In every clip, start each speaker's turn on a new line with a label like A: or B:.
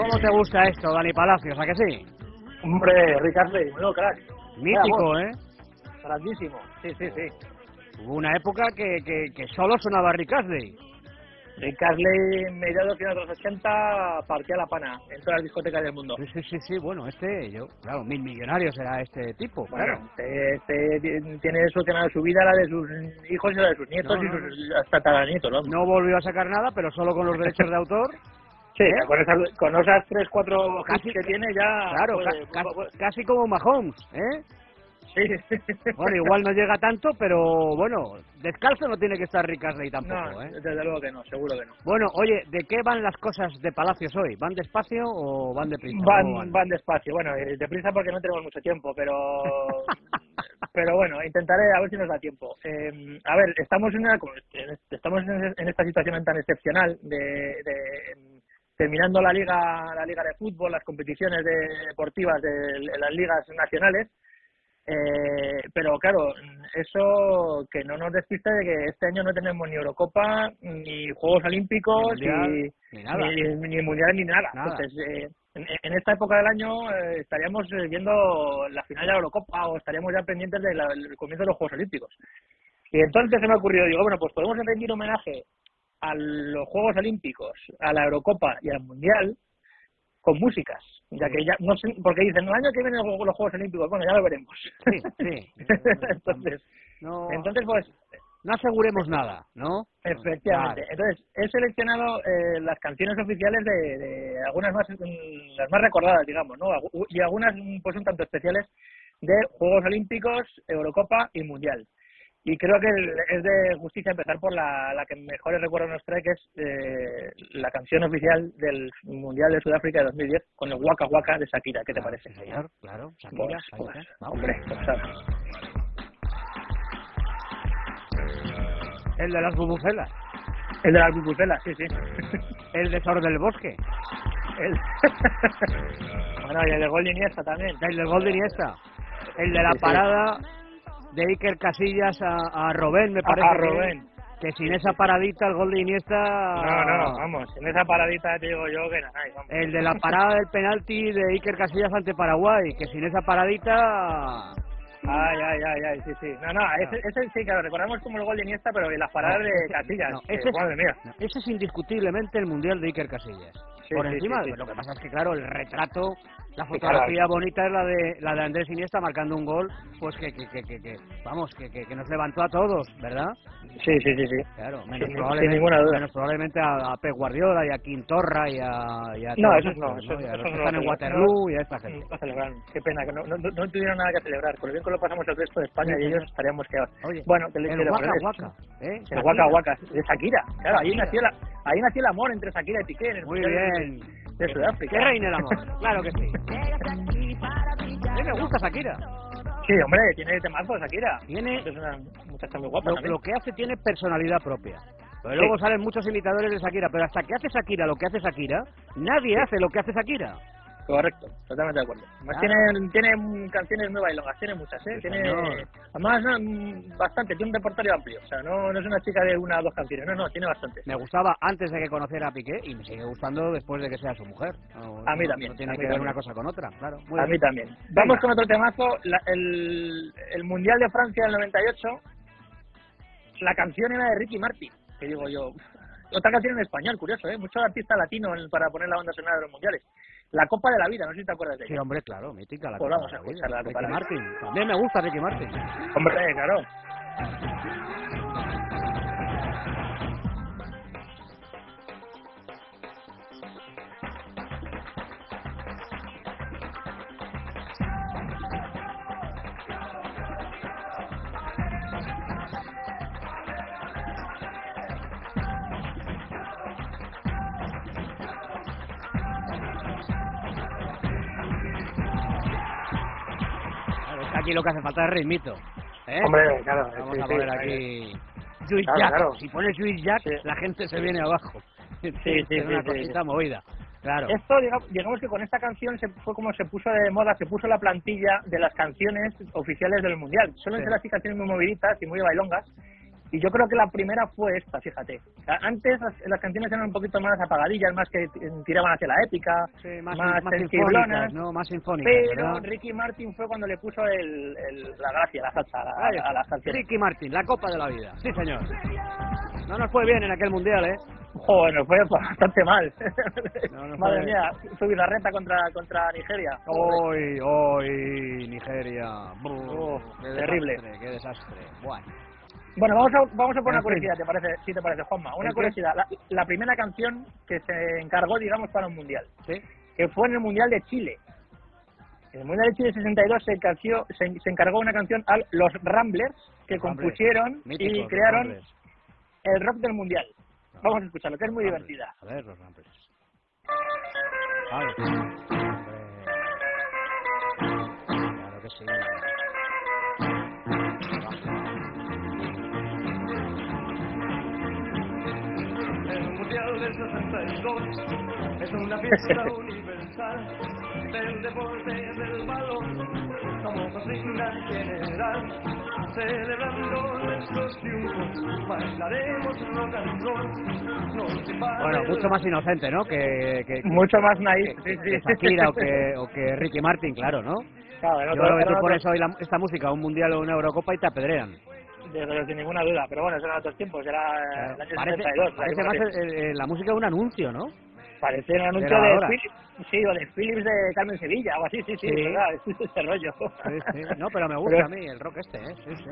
A: ¿Cómo te gusta esto, Dani Palacios? ¿A que sí?
B: Hombre, Astley, menudo crack.
A: Mítico, ¿eh?
B: Grandísimo, sí, sí, sí.
A: Hubo una época que, que, que solo sonaba Rick Astley.
B: Rick Astley, mediados de los 80, partía la pana en todas las discotecas del mundo.
A: Sí, sí, sí, sí, bueno, este, yo, claro, mil millonarios era este tipo, claro.
B: Bueno, este, este tiene solucionado su vida, la de sus hijos y la de sus nietos
A: No,
B: y
A: no,
B: sus hasta tataranietos.
A: No volvió a sacar nada, pero solo con los derechos de autor.
B: Sí,
A: ¿Eh?
B: con esas, con esas tres, cuatro
A: Casi-
B: que tiene ya...
A: Claro,
B: puede-
A: ca- ca-
B: puede-
A: casi como Mahomes, ¿eh?
B: sí.
A: Bueno, igual no llega tanto, pero bueno, descalzo no tiene que estar Astley tampoco,
B: No,
A: ¿eh?
B: desde luego que no, seguro que no.
A: Bueno, oye, ¿de qué van las cosas de Palacios hoy? ¿Van despacio o van deprisa? ¿Cómo
B: Van, van despacio, bueno, eh, deprisa porque no tenemos mucho tiempo, pero pero bueno, intentaré a ver si nos da tiempo. Eh, a ver, estamos en, una, estamos en esta situación tan excepcional de, de- terminando la liga la liga de fútbol, las competiciones de- deportivas de, las ligas nacionales. Eh, pero claro, eso que no nos despiste de que este año no tenemos ni Eurocopa, ni Juegos Olímpicos,
A: Ni mundial, ni nada.
B: ni, ni mundial ni nada.
A: Nada.
B: Entonces, eh, en, en esta época del año eh, estaríamos eh, viendo la final de la Eurocopa o estaríamos ya pendientes del comienzo de los Juegos Olímpicos. Y entonces se me ha ocurrido, digo, bueno, pues podemos rendir homenaje a los Juegos Olímpicos, a la Eurocopa y al Mundial con músicas, ya que ya no sé, porque dicen, el año que viene los los Juegos Olímpicos, bueno, ya lo veremos.
A: Sí, sí.
B: entonces,
A: No,
B: entonces pues
A: no aseguremos nada, ¿no?
B: Efectivamente. Entonces, he seleccionado eh, las canciones oficiales de, de algunas más, las más recordadas, digamos, ¿no? Y algunas, pues, un tanto especiales de Juegos Olímpicos, Eurocopa y Mundial. Y creo que es de justicia empezar por la, la que mejores recuerdos nos trae, que es eh, la canción oficial del Mundial de Sudáfrica de 2010, con el Waka Waka de Shakira. ¿Qué te
A: Claro,
B: parece?
A: señor, claro. Shakira,
B: Pues, pues, hombre.
A: El de las bubucelas.
B: El de las bubucelas, sí, sí.
A: El de Sor del Bosque.
B: El... bueno, y el de Gol de Iniesta también.
A: El del gol de Iniesta. El de la parada de Iker Casillas a, a Robén, me parece.
B: a
A: que-
B: Robben.
A: Que, sin esa paradita el gol de Iniesta...
B: No, no, vamos, en esa paradita te digo yo que nada.
A: El de la parada del penalti de Iker Casillas ante Paraguay, que sin esa paradita...
B: Ay, ay, ay, ay, sí, sí. No, no, ese, ese sí lo recordamos como el gol de Iniesta, pero las paradas
A: No,
B: de Casillas.
A: no, ese es-
B: madre mía.
A: No, ese es indiscutiblemente el mundial de Iker Casillas.
B: Sí,
A: Por
B: sí,
A: encima,
B: sí.
A: lo que pasa es que claro, el retrato, la fotografía bonita es la de la de Andrés Iniesta marcando un gol, pues que, que, que, que- vamos, que, que, que nos levantó a todos, ¿verdad?
B: Sí, sí, sí, sí.
A: Claro, menos probablemente,
B: ninguna duda.
A: menos probablemente a, Pep Guardiola y a Quintorra y a, y a
B: No, esos no, esos-
A: están en
B: lo
A: Waterloo y a esta gente.
B: No celebran, qué pena, que no, no, tuvieron nada que celebrar. Por lo bien que lo pasamos el resto de España y ellos estaríamos quedados. Bueno, que le
A: el Waka Waka, ¿eh?
B: El. Waka Waka, de Shakira. Claro, ahí nació, la, ahí nació el amor entre Shakira y Piqué. En el
A: Muy bien.
B: De, de Sudáfrica.
A: Que reine el amor, claro que sí. A mí me gusta Shakira.
B: Sí, hombre, tiene temazo Shakira.
A: Tiene
B: Es una muchacha muy guapa
A: lo,
B: también.
A: lo que hace tiene personalidad propia. Pero
B: Sí.
A: luego salen muchos imitadores de Shakira, pero hasta que hace Shakira lo que hace Shakira, nadie hace lo que hace Shakira.
B: Correcto, totalmente de acuerdo. Además
A: Ah.
B: tiene, tiene canciones muy bailongas, tiene muchas, ¿eh? Tiene,
A: señor.
B: además, no, mm, bastante, tiene un repertorio amplio. O sea, no, no es una chica de una o dos canciones, no, no, tiene bastante.
A: Me gustaba antes de que conociera a Piqué y me sigue gustando después de que sea su mujer. No,
B: A mí también,
A: No tiene que ver una cosa con otra, claro. Muy
B: A
A: bien.
B: mí también. Vamos con otro temazo, la- el, el Mundial de Francia del 98. La canción era de Ricky Martin, que digo yo. Otra canción en español, curioso, ¿eh? Mucho artista latino en- para poner la banda sonora de los mundiales. La Copa de la Vida, no sé si te acuerdas de
A: Sí,
B: ella.
A: hombre, claro, mítica la
B: Pues
A: Copa
B: vamos
A: de
B: a
A: la Vida.
B: escuchar la Copa
A: Ricky
B: de la Vida.
A: Martin. También me gusta Ricky Martin.
B: Hombre, claro.
A: Aquí lo que hace falta es ritmito. ¿eh?
B: Hombre, claro.
A: Vamos
B: sí,
A: a poner aquí.
B: Claro,
A: Jack.
B: claro.
A: Si pones Juice Jack,
B: Sí.
A: la gente se viene abajo.
B: sí, sí,
A: es una
B: sí,
A: cosita movida. Claro.
B: Esto, digamos, que con esta canción se fue como se puso de moda, se puso la plantilla de las canciones oficiales del Mundial. Suelen ser así canciones muy moviditas y muy bailongas. Y yo creo que la primera fue esta, fíjate. Antes las, las canciones eran un poquito más apagadillas, más que tiraban hacia la épica,
A: Sí, más,
B: más,
A: sinfónicas, ¿no? Más sinfónicas,
B: Pero. Ricky Martin fue cuando le puso el, el- la gracia, la salsa a la, a la salsa.
A: Ricky Martin, la copa de la vida. Sí, señor. No nos fue bien en aquel mundial, ¿eh?
B: Joder, nos fue bastante mal.
A: No, no
B: Madre mía, su bizarreta contra, contra Nigeria.
A: Hoy, hoy, Nigeria.
B: Oh,
A: qué
B: terrible.
A: desastre, qué desastre. Bueno,
B: Bueno, vamos a, vamos a poner
A: En
B: una curiosidad, ¿te parece, si te parece, Juanma. Una curiosidad. La, la primera canción que se encargó, digamos, para un mundial.
A: ¿sí?
B: que fue en el Mundial de Chile. En el Mundial de Chile 62 se, encarció- se, se encargó una canción a los Ramblers que
A: Ramblers,
B: compusieron y crearon
A: Ramblers.
B: el rock del Mundial. Vamos a escucharlo, que es muy
A: Ramblers.
B: divertida.
A: A ver, los Ramblers. Ay, hombre. Claro que sí.
C: Del 62 es una fiesta universal del deporte del balón como consigna general. Celebrando nuestros triunfos, bailaremos rock and roll. Nos invade
A: Bueno, mucho más inocente, ¿no? Que, que, que-
B: Mucho más naif,
A: que-
B: sí,
A: que
B: sí.
A: Shakira o que, o que Ricky Martin, claro, ¿no?
B: Claro,
A: Yo
B: otro-
A: creo que
B: en
A: tú
B: otro-
A: pones hoy la- esta música a un mundial o una Eurocopa y te apedrean.
B: Desde- sin ninguna duda, pero bueno, eso eran otros tiempos, era
A: Claro.
B: el año
A: Parece,
B: 62.
A: parece más el- la música de un anuncio, ¿no?
B: Parece un anuncio de. Philips, sí, o de Philips de Carmen Sevilla, o así, sí, sí,
A: Sí.
B: verdad, es ese rollo.
A: Sí, sí. No, pero me gusta
B: Pero-
A: a mí el rock este, ¿eh? Sí, sí.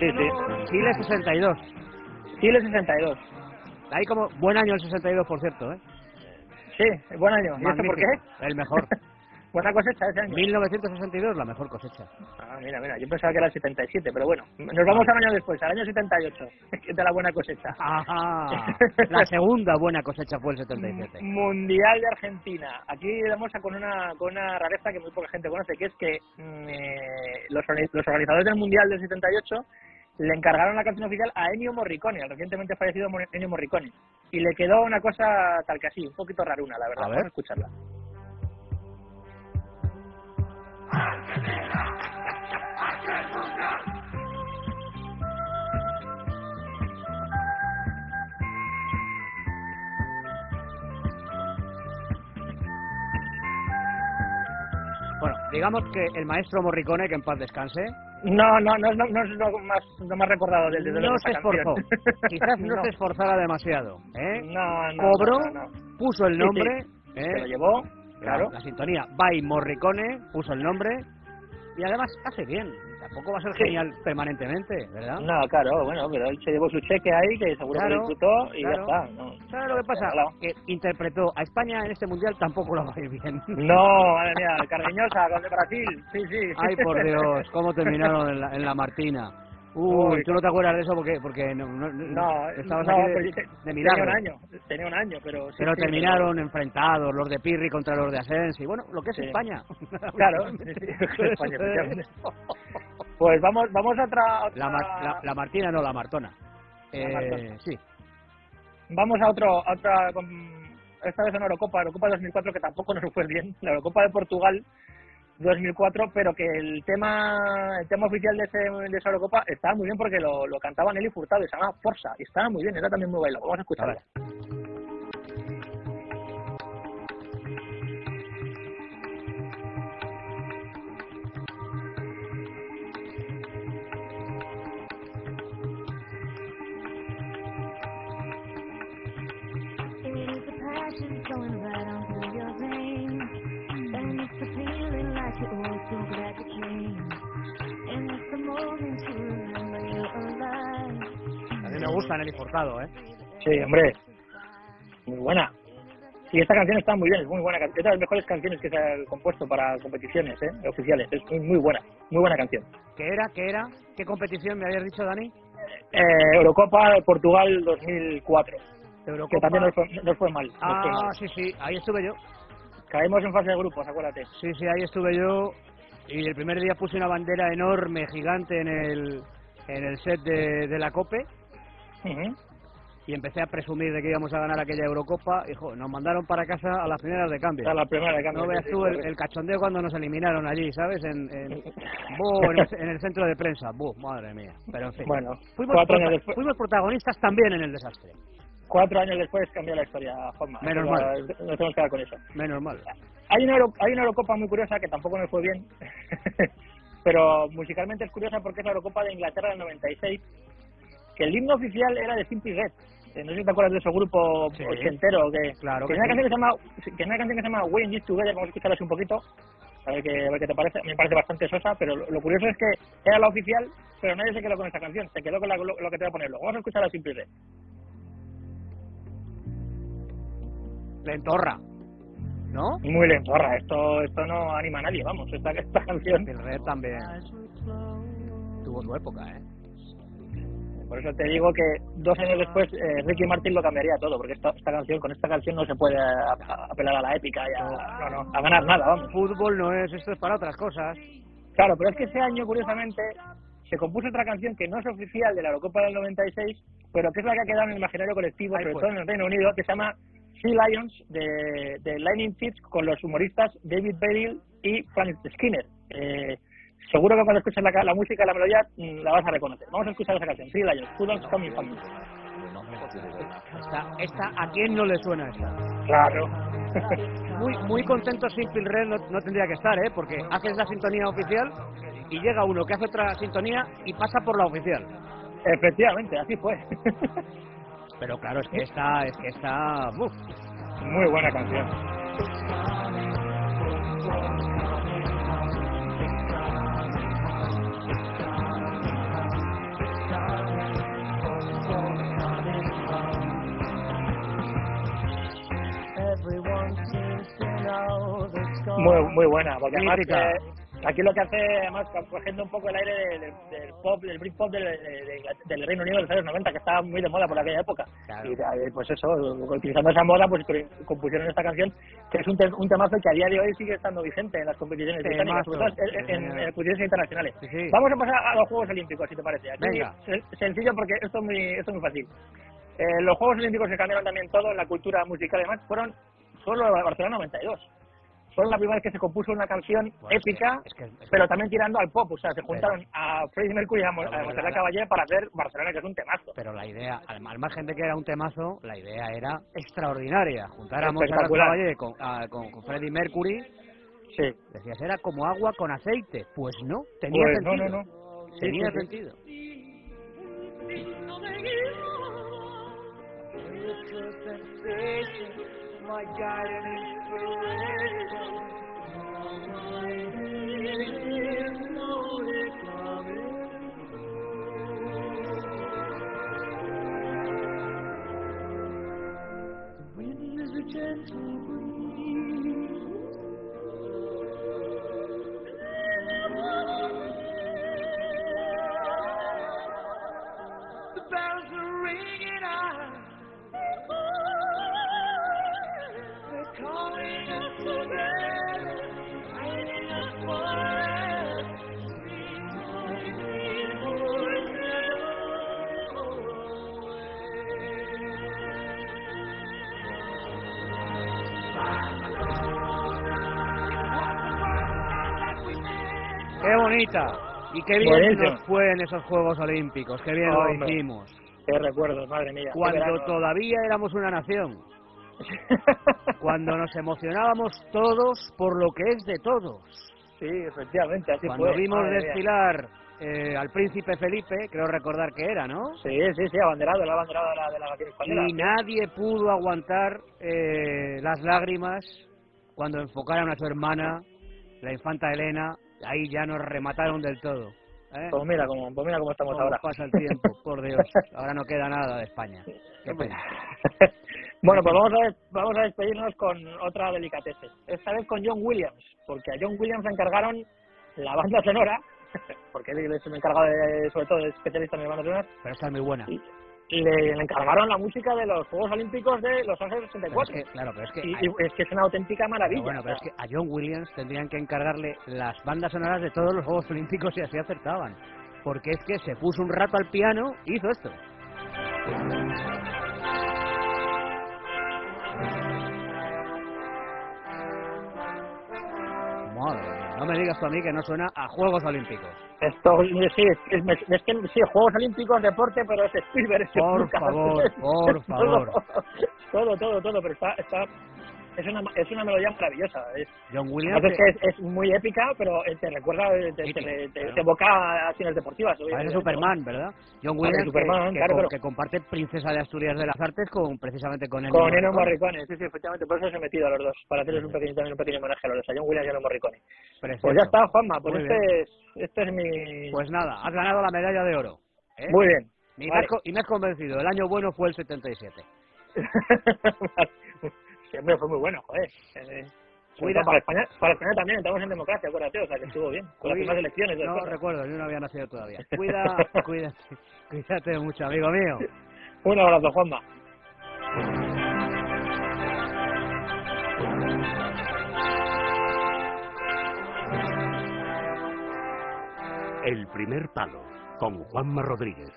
B: Sí, sí.
A: Chile 62.
B: Chile 62.
A: Ahí como buen año el 62, por cierto, ¿eh?
B: Sí, buen año. ¿Y esto por qué?
A: El mejor.
B: Buena cosecha ese año.
A: 1962, la mejor cosecha.
B: Ah, mira, mira, yo pensaba que era el 77, pero bueno, nos vamos al año después, al año 78, que es de la buena cosecha.
A: Ajá. La segunda buena cosecha fue el 77.
B: Mundial de Argentina. Aquí vamos a con una con una rareza que muy poca gente conoce, que es que mm, eh, los, organi- los organizadores del Mundial del 78 le encargaron la canción oficial a Ennio Morricone, al recientemente fallecido Ennio Morricone. Y le quedó una cosa tal que así, un poquito raruna, la verdad.
A: A ver.
B: Vamos a escucharla.
A: Bueno, digamos que el maestro Morricone, que en paz descanse,
B: No, no, no, lo- no es lo más, lo más recordado del desde
A: no se esforzó. Quizás no,
B: No.
A: se esforzara demasiado. ¿eh?
B: No, no,
A: Cobró,
B: no, no, no.
A: puso el
B: Sí,
A: nombre,
B: Se
A: ¿eh?
B: lo llevó,
A: La-
B: claro.
A: La, sintonía by Morricone, puso el nombre y además hace bien. Tampoco va a ser
B: Sí.
A: genial permanentemente, ¿verdad?
B: No, claro, bueno, pero él se llevó su cheque ahí, que seguro que
A: Claro,
B: lo disfrutó y
A: claro.
B: ya está. No,
A: ¿Sabes lo que pasa?
B: Regalado.
A: Que interpretó a España en este mundial tampoco lo va a ir bien.
B: No, madre mía, Cardeñosa, con de Brasil, sí, sí.
A: Ay, por Dios, cómo terminaron en la, en la Martina. Uy,
B: Uy.
A: tú no te acuerdas de eso porque porque no, no-
B: No,
A: estabas
B: no,
A: aquí de, de
B: tenía un año, tenía un año, pero sí,
A: Pero
B: sí,
A: terminaron enfrentados los de Pirri contra los de Asensi. Bueno, lo que es
B: Sí.
A: España.
B: Claro, España. Pues vamos, vamos a otra, otra-
A: La, Mar- la, la Martina, no, la Martona.
B: La
A: Eh, sí.
B: vamos a otro, a otra, esta vez en Eurocopa, Eurocopa 2004 que tampoco nos fue bien, la Eurocopa de Portugal 2004, pero que el tema, el tema oficial de, ese, de esa Eurocopa estaba muy bien porque lo, lo cantaba Nelly Furtado y se llamaba Forza y estaba muy bien, era también muy bailado. Vamos a
A: A
B: escucharlo.
D: flowing right
A: gusta Nelly Fortado, ¿eh?
B: Sí, hombre, muy buena. Y esta canción está muy bien, es muy buena. Es de las mejores canciones que se ha compuesto para competiciones ¿eh? oficiales. Es muy, buena, muy buena canción.
A: ¿Qué era? ¿Qué era? ¿Qué competición me habías dicho, Dani?
B: Eh, Eurocopa Portugal 2004, que
A: Eurocopa.
B: también nos fue, nos fue mal. nos fue
A: Ah,
B: mal.
A: sí, sí, ahí estuve yo.
B: Caímos en fase de grupos, acuérdate.
A: Sí, sí, ahí estuve yo. Y el primer día puse una bandera enorme, gigante en el, en el set de, de la COPE. Y empecé a presumir de que íbamos a ganar aquella Eurocopa. Y jo, nos mandaron para casa a las primeras de cambio.
B: A la primera de cambio.
A: No veas tú el, cachondeo cuando nos eliminaron allí, ¿sabes? En, en, en, el, en el centro de prensa. Buh, madre mía. Pero en fin.
B: Bueno,
A: fuimos,
B: cuatro años después-
A: fuimos protagonistas también en el desastre.
B: Cuatro años después cambió la historia, Juanma.
A: Menos mal.
B: Nos tenemos que quedar con eso.
A: Menos mal.
B: Hay una, Euro- hay una Eurocopa muy curiosa que tampoco nos fue bien, pero musicalmente es curiosa porque es la Eurocopa de Inglaterra del 96, que el himno oficial era de Simply Red. Eh, No sé si te acuerdas de ese grupo
A: Sí.
B: ochentero que,
A: Claro
B: que
A: que
B: una
A: sí.
B: canción que se llama que tiene una canción que se llama When This Together, vamos a escucharla así un poquito, a ver qué, a ver qué te parece. Me parece bastante sosa, pero lo, lo curioso es que era la oficial, pero nadie se quedó con esa canción, se quedó con la- lo, lo que te voy a poner luego. Vamos a escuchar a Simply Red.
A: Lentorra. ¿No?
B: Muy lentorra, esto esto no anima a nadie, vamos, esta, esta canción.
A: El Red también. Tuvo su época, ¿eh?
B: Por eso te digo que dos años después eh, Ricky Martin lo cambiaría todo, porque esta, esta canción, con esta canción no se puede a- a- apelar a la épica y a, no, no, a ganar nada, vamos.
A: Fútbol no es, esto es para otras cosas.
B: Claro, pero es que ese año, curiosamente, se compuso otra canción que no es oficial de la Eurocopa del 96, pero que es la que ha quedado en el imaginario colectivo, sobre
A: pues.
B: todo en el Reino Unido, que se llama Sea Lions, de, de Lightning Tips, con los humoristas David Beryl y Frank Skinner. Eh, seguro que cuando escuches la, la música la melodía mm, la vas a reconocer. Vamos a escuchar esa canción, Sea Lions, Who Don't Come Family.
A: Esta, esta, ¿A quién no le suena esta?
B: Claro.
A: Muy, muy contento Simple Red no, no tendría que estar, ¿eh? Porque haces la sintonía oficial y llega uno que hace otra sintonía y pasa por la oficial.
B: Efectivamente, así fue.
A: Pero claro, es que esta, es que esta, uf,
B: Muy buena canción. Muy, muy buena, porque además eh, aquí lo que hace, además, cogiendo un poco el aire del, pop, del Britpop del, del Reino Unido de los años 90, que estaba muy de moda por aquella época.
A: Claro.
B: Y eh, pues eso, utilizando esa moda, pues compusieron esta canción, que es un, te- un temazo que a día de hoy sigue estando vigente en las competiciones británicas, en, en- en competiciones internacionales.
A: Sí, sí.
B: Vamos a pasar a los Juegos Olímpicos, si te parece. Aquí,
A: Venga.
B: sencillo porque esto es muy, esto es muy fácil. Eh, los Juegos Olímpicos que cambiaron también todo la cultura musical y demás fueron solo Barcelona 92. Fueron la primera vez que se compuso una canción
A: Bueno, es que-
B: épica,
A: es que- es que-
B: pero también tirando al pop. O sea, se juntaron a Freddie Mercury y a, Mo- a
A: Pero
B: Montserrat
A: la-
B: Caballé para hacer Barcelona, que es un temazo.
A: Pero la idea, al, al margen de que era un temazo, la idea era extraordinaria. Juntar a Montserrat. Caballé con, a- con, con Freddie Mercury,
B: Sí.
A: decías, era como agua con aceite. Pues no, tenía
B: Pues no,
A: sentido.
B: no, no. Sí,
A: Tenía
B: sí, sí.
A: Sentido.
C: The
A: Qué bonita. Y qué bien nos fue en esos Juegos Olímpicos. Qué bien lo hicimos.
B: Qué recuerdos, madre mía.
A: Cuando todavía éramos una nación. Cuando nos emocionábamos todos por lo que es de todos.
B: Sí, efectivamente, así
A: Cuando
B: fue.
A: vimos
B: madre
A: desfilar eh, al príncipe Felipe, creo recordar que era, ¿no?
B: Sí, sí, sí, abanderado, el abanderado de la, de la nación española.
A: Y nadie pudo aguantar eh, las lágrimas cuando enfocaron a su hermana, la infanta Elena. Ahí ya nos remataron del todo. ¿eh?
B: Pues mira cómo, pues mira cómo estamos
A: ¿Cómo
B: ahora.
A: pasa el tiempo? Por Dios. Ahora no queda nada de España. Qué pena.
B: bueno, pues vamos a, vamos a despedirnos con otra delicatese. Esta vez con John Williams, porque a John Williams le encargaron la banda sonora, porque él es el encargado de, sobre todo de especialista en bandas sonoras,
A: Pero esta es muy buena.
B: y le, le encargaron la música de los Juegos Olímpicos de Los Ángeles
A: Pero es
B: 64.
A: que, claro, pero es que,
B: y,
A: hay-
B: y es que es una auténtica maravilla.
A: pero bueno, pero es que a John Williams tendrían que encargarle las bandas sonoras de todos los Juegos Olímpicos y así acertaban. Porque es que se puso un rato al piano y hizo esto. No me digas tú a mí que no suena a Juegos Olímpicos.
B: Esto, sí, es, es- es que sí, Juegos Olímpicos, deporte, pero es Spielberg.
A: Por favor, por favor.
B: Todo, todo, todo, pero está, está, es una, es una melodía maravillosa. Es,
A: John Williams,
B: es que es, es muy épica, pero eh, te recuerda, eh, te, te, te- te- te evoca a acciones deportivas.
A: parece
B: obviamente.
A: Superman, ¿verdad? John Williams, que-
B: Superman,
A: que,
B: claro, pero-
A: que comparte Princesa de Asturias de las Artes con precisamente con Ennio
B: Con Ennio
A: Morricone.
B: Morricone, sí, sí, efectivamente, por eso os he metido a los dos, para hacerles un pequeño, también un pequeño homenaje a los dos, a John Williams y a Ennio Morricone.
A: Precioso.
B: Pues ya está, Juanma, pues
A: Muy
B: este es, este es mi...
A: Pues nada, has ganado la medalla de oro. ¿eh?
B: Muy bien.
A: Y, me has, y me has convencido, el año bueno fue el 77.
B: fue muy bueno, joder. Eh,
A: Cuida-
B: todo para España, para España también, estamos en democracia, acuérdate, o sea que estuvo bien. Con las
A: Cuida-
B: elecciones.
A: No
B: después.
A: recuerdo, yo no había nacido todavía. Cuida, cuídate, cuídate mucho, amigo mío.
B: Un abrazo, Juanma.
E: El primer palo con Juanma Rodríguez.